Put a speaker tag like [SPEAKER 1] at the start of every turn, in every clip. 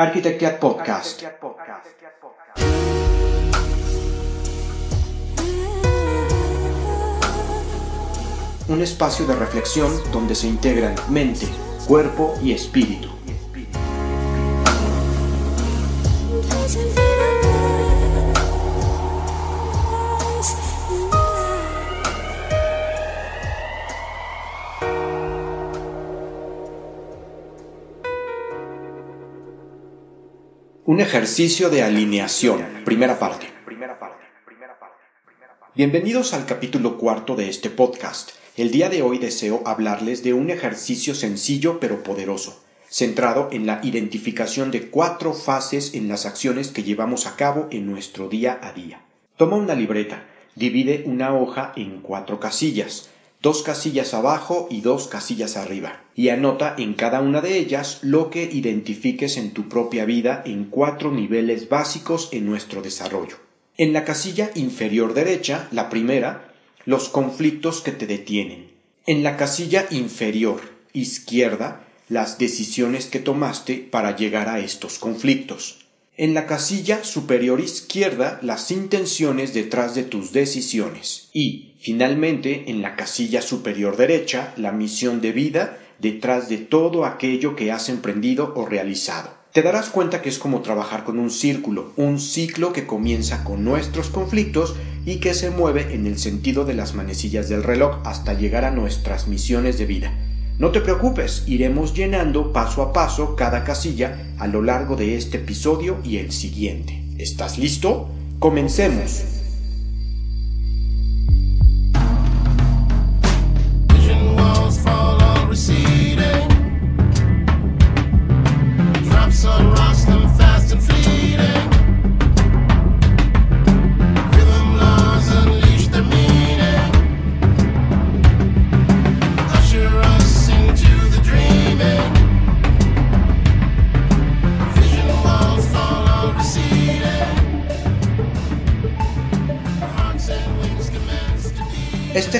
[SPEAKER 1] Arquitectia Podcast. Un espacio de reflexión donde se integran mente, cuerpo y espíritu. Un ejercicio de alineación. Primera parte. Bienvenidos al capítulo cuarto de este podcast. El día de hoy deseo hablarles de un ejercicio sencillo pero poderoso, centrado en la identificación de cuatro fases en las acciones que llevamos a cabo en nuestro día a día. Toma una libreta, divide una hoja en cuatro casillas, dos casillas abajo y dos casillas arriba, y anota en cada una de ellas lo que identifiques en tu propia vida en cuatro niveles básicos en nuestro desarrollo. En la casilla inferior derecha, la primera, los conflictos que te detienen. En la casilla inferior izquierda, las decisiones que tomaste para llegar a estos conflictos. En la casilla superior izquierda, las intenciones detrás de tus decisiones. Y, finalmente, en la casilla superior derecha, la misión de vida detrás de todo aquello que has emprendido o realizado. Te darás cuenta que es como trabajar con un círculo, un ciclo que comienza con nuestros conflictos y que se mueve en el sentido de las manecillas del reloj hasta llegar a nuestras misiones de vida. No te preocupes, iremos llenando paso a paso cada casilla a lo largo de este episodio y el siguiente. ¿Estás listo? Comencemos.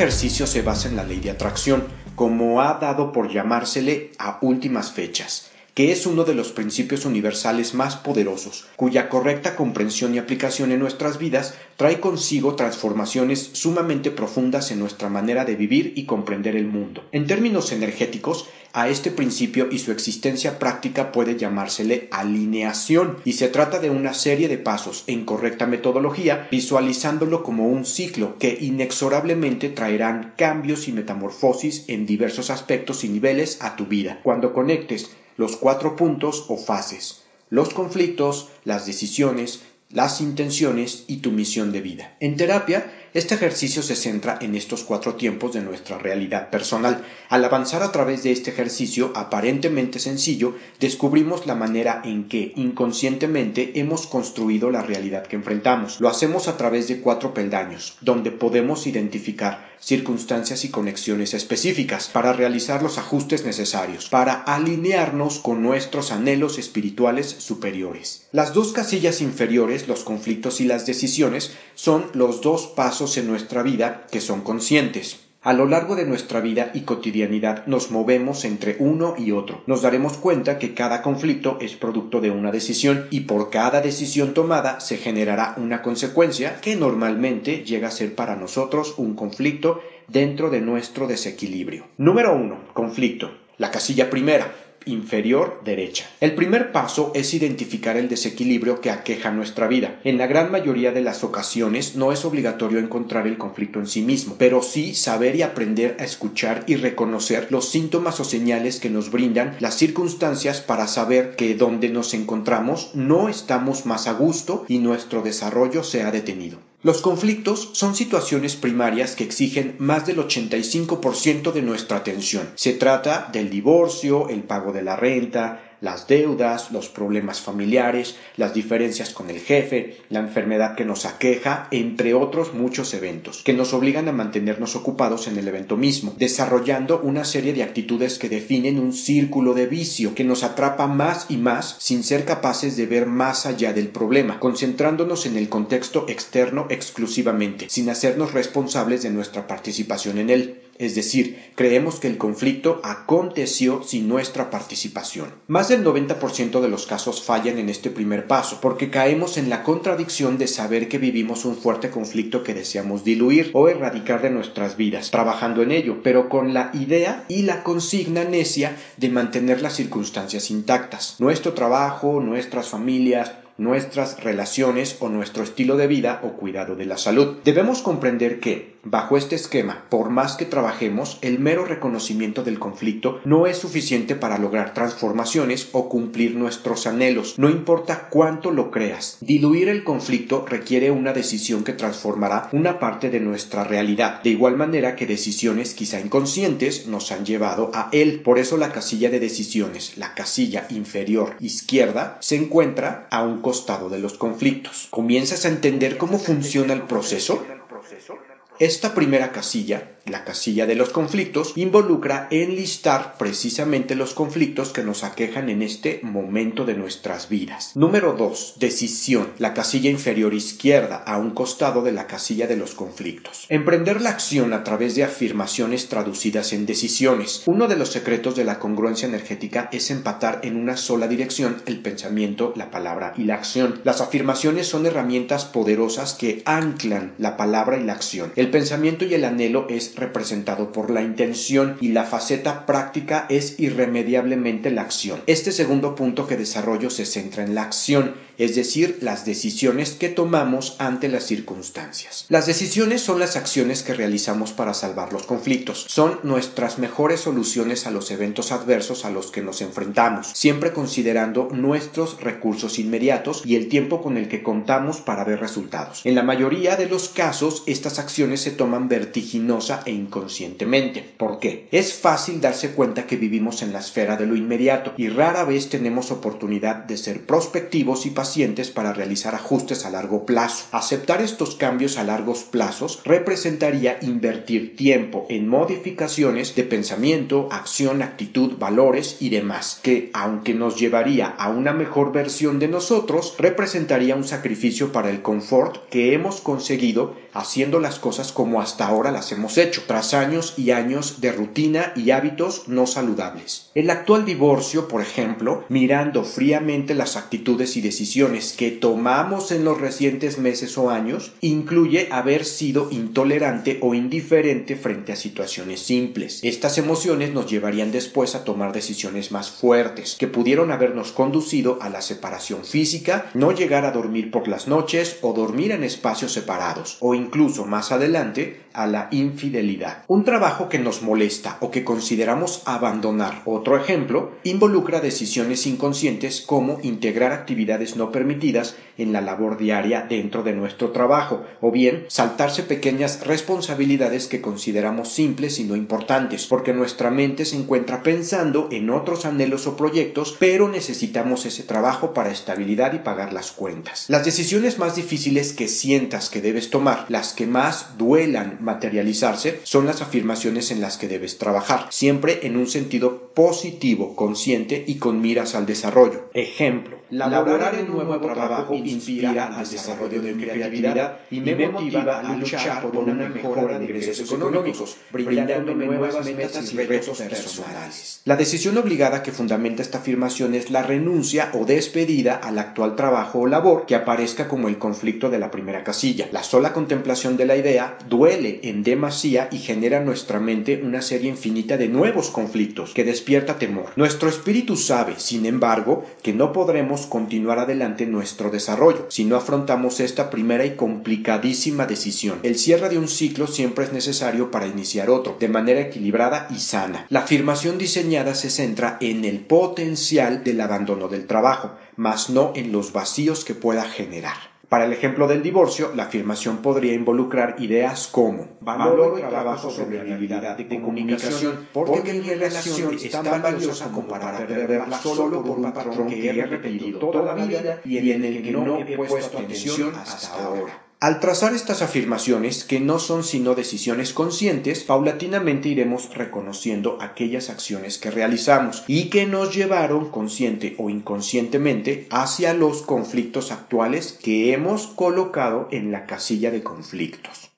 [SPEAKER 1] Ejercicio se basa en la ley de atracción, como ha dado por llamársele a últimas fechas, que es uno de los principios universales más poderosos, cuya correcta comprensión y aplicación en nuestras vidas trae consigo transformaciones sumamente profundas en nuestra manera de vivir y comprender el mundo. En términos energéticos, a este principio y su existencia práctica puede llamársele alineación y se trata de una serie de pasos en correcta metodología visualizándolo como un ciclo que inexorablemente traerán cambios y metamorfosis en diversos aspectos y niveles a tu vida. Cuando conectes los cuatro puntos o fases, los conflictos, las decisiones, las intenciones y tu misión de vida. En terapia, este ejercicio se centra en estos cuatro tiempos de nuestra realidad personal. Al avanzar a través de este ejercicio aparentemente sencillo, descubrimos la manera en que inconscientemente hemos construido la realidad que enfrentamos. Lo hacemos a través de cuatro peldaños, donde podemos identificar circunstancias y conexiones específicas para realizar los ajustes necesarios, para alinearnos con nuestros anhelos espirituales superiores. Las dos casillas inferiores, los conflictos y las decisiones, son los dos pasos en nuestra vida que son conscientes. A lo largo de nuestra vida y cotidianidad nos movemos entre uno y otro. Nos daremos cuenta que cada conflicto es producto de una decisión y por cada decisión tomada se generará una consecuencia que normalmente llega a ser para nosotros un conflicto dentro de nuestro desequilibrio. Número 1. Conflicto. La casilla primera inferior derecha. El primer paso es identificar el desequilibrio que aqueja nuestra vida. En la gran mayoría de las ocasiones no es obligatorio encontrar el conflicto en sí mismo, pero sí saber y aprender a escuchar y reconocer los síntomas o señales que nos brindan las circunstancias para saber que donde nos encontramos no estamos más a gusto y nuestro desarrollo se ha detenido. Los conflictos son situaciones primarias que exigen más del 85% de nuestra atención. Se trata del divorcio, el pago de la renta, las deudas, los problemas familiares, las diferencias con el jefe, la enfermedad que nos aqueja, entre otros muchos eventos, que nos obligan a mantenernos ocupados en el evento mismo, desarrollando una serie de actitudes que definen un círculo de vicio que nos atrapa más y más sin ser capaces de ver más allá del problema, concentrándonos en el contexto externo exclusivamente, sin hacernos responsables de nuestra participación en él. Es decir, creemos que el conflicto aconteció sin nuestra participación. Más del 90% de los casos fallan en este primer paso, porque caemos en la contradicción de saber que vivimos un fuerte conflicto que deseamos diluir o erradicar de nuestras vidas, trabajando en ello, pero con la idea y la consigna necia de mantener las circunstancias intactas. Nuestro trabajo, nuestras familias, nuestras relaciones o nuestro estilo de vida o cuidado de la salud. Debemos comprender que, bajo este esquema, por más que trabajemos, el mero reconocimiento del conflicto no es suficiente para lograr transformaciones o cumplir nuestros anhelos, no importa cuánto lo creas. Diluir el conflicto requiere una decisión que transformará una parte de nuestra realidad, de igual manera que decisiones quizá inconscientes nos han llevado a él. Por eso la casilla de decisiones, la casilla inferior izquierda, se encuentra a un costado de los conflictos. ¿Comienzas a entender cómo funciona el proceso? Esta primera casilla la casilla de los conflictos involucra enlistar precisamente los conflictos que nos aquejan en este momento de nuestras vidas. Número 2. Decisión. La casilla inferior izquierda a un costado de la casilla de los conflictos. Emprender la acción a través de afirmaciones traducidas en decisiones. Uno de los secretos de la congruencia energética es empatar en una sola dirección el pensamiento, la palabra y la acción. Las afirmaciones son herramientas poderosas que anclan la palabra y la acción. El pensamiento y el anhelo es representado por la intención y la faceta práctica es irremediablemente la acción. Este segundo punto que desarrollo se centra en la acción es decir, las decisiones que tomamos ante las circunstancias. Las decisiones son las acciones que realizamos para salvar los conflictos, son nuestras mejores soluciones a los eventos adversos a los que nos enfrentamos, siempre considerando nuestros recursos inmediatos y el tiempo con el que contamos para ver resultados. En la mayoría de los casos, estas acciones se toman vertiginosa e inconscientemente. ¿Por qué? Es fácil darse cuenta que vivimos en la esfera de lo inmediato y rara vez tenemos oportunidad de ser prospectivos y pacientes para realizar ajustes a largo plazo. Aceptar estos cambios a largos plazos representaría invertir tiempo en modificaciones de pensamiento, acción, actitud, valores y demás, que aunque nos llevaría a una mejor versión de nosotros, representaría un sacrificio para el confort que hemos conseguido haciendo las cosas como hasta ahora las hemos hecho, tras años y años de rutina y hábitos no saludables. El actual divorcio, por ejemplo, mirando fríamente las actitudes y decisiones que tomamos en los recientes meses o años, incluye haber sido intolerante o indiferente frente a situaciones simples. Estas emociones nos llevarían después a tomar decisiones más fuertes, que pudieron habernos conducido a la separación física, no llegar a dormir por las noches o dormir en espacios separados, o incluso más adelante a la infidelidad. Un trabajo que nos molesta o que consideramos abandonar. Otro ejemplo involucra decisiones inconscientes como integrar actividades no permitidas en la labor diaria dentro de nuestro trabajo o bien saltarse pequeñas responsabilidades que consideramos simples y no importantes porque nuestra mente se encuentra pensando en otros anhelos o proyectos pero necesitamos ese trabajo para estabilidad y pagar las cuentas. Las decisiones más difíciles que sientas que debes tomar, las que más duelan materializarse son las afirmaciones en las que debes trabajar, siempre en un sentido positivo, consciente y con miras al desarrollo. Ejemplo, laborar en un nuevo trabajo inspira al desarrollo de creatividad y me motiva a luchar por una mejora de ingresos económicos, brindándome nuevas metas y retos personales. La decisión obligada que fundamenta esta afirmación es la renuncia o despedida al actual trabajo o labor que aparezca como el conflicto de la primera casilla. La sola contemplación de la idea duele en demasía y genera en nuestra mente una serie infinita de nuevos conflictos que despierta temor. Nuestro espíritu sabe, sin embargo, que no podremos continuar adelante nuestro desarrollo si no afrontamos esta primera y complicadísima decisión. El cierre de un ciclo siempre es necesario para iniciar otro, de manera equilibrada y sana. La afirmación diseñada se centra en el potencial del abandono del trabajo, mas no en los vacíos que pueda generar. Para el ejemplo del divorcio, la afirmación podría involucrar ideas como valoro el trabajo sobre la habilidad de comunicación porque mi relación es tan valiosa como para perderla solo por un patrón que he repetido toda la vida y en el que no he puesto atención hasta ahora. Al trazar estas afirmaciones, que no son sino decisiones conscientes, paulatinamente iremos reconociendo aquellas acciones que realizamos y que nos llevaron consciente o inconscientemente hacia los conflictos actuales que hemos colocado en la casilla de conflictos.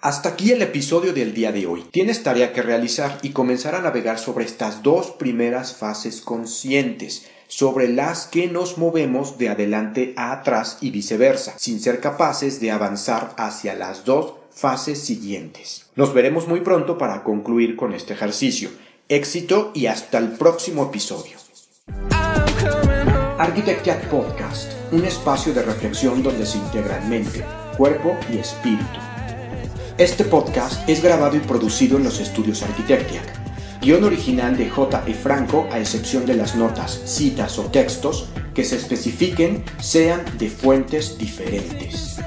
[SPEAKER 1] Hasta aquí el episodio del día de hoy. Tienes tarea que realizar y comenzar a navegar sobre estas dos primeras fases conscientes sobre las que nos movemos de adelante a atrás y viceversa, sin ser capaces de avanzar hacia las dos fases siguientes. Nos veremos muy pronto para concluir con este ejercicio. Éxito y hasta el próximo episodio. Architecture Podcast, un espacio de reflexión donde se integran mente, cuerpo y espíritu. Este podcast es grabado y producido en los estudios Architectiac guion original de J. E. Franco a excepción de las notas, citas o textos que se especifiquen sean de fuentes diferentes.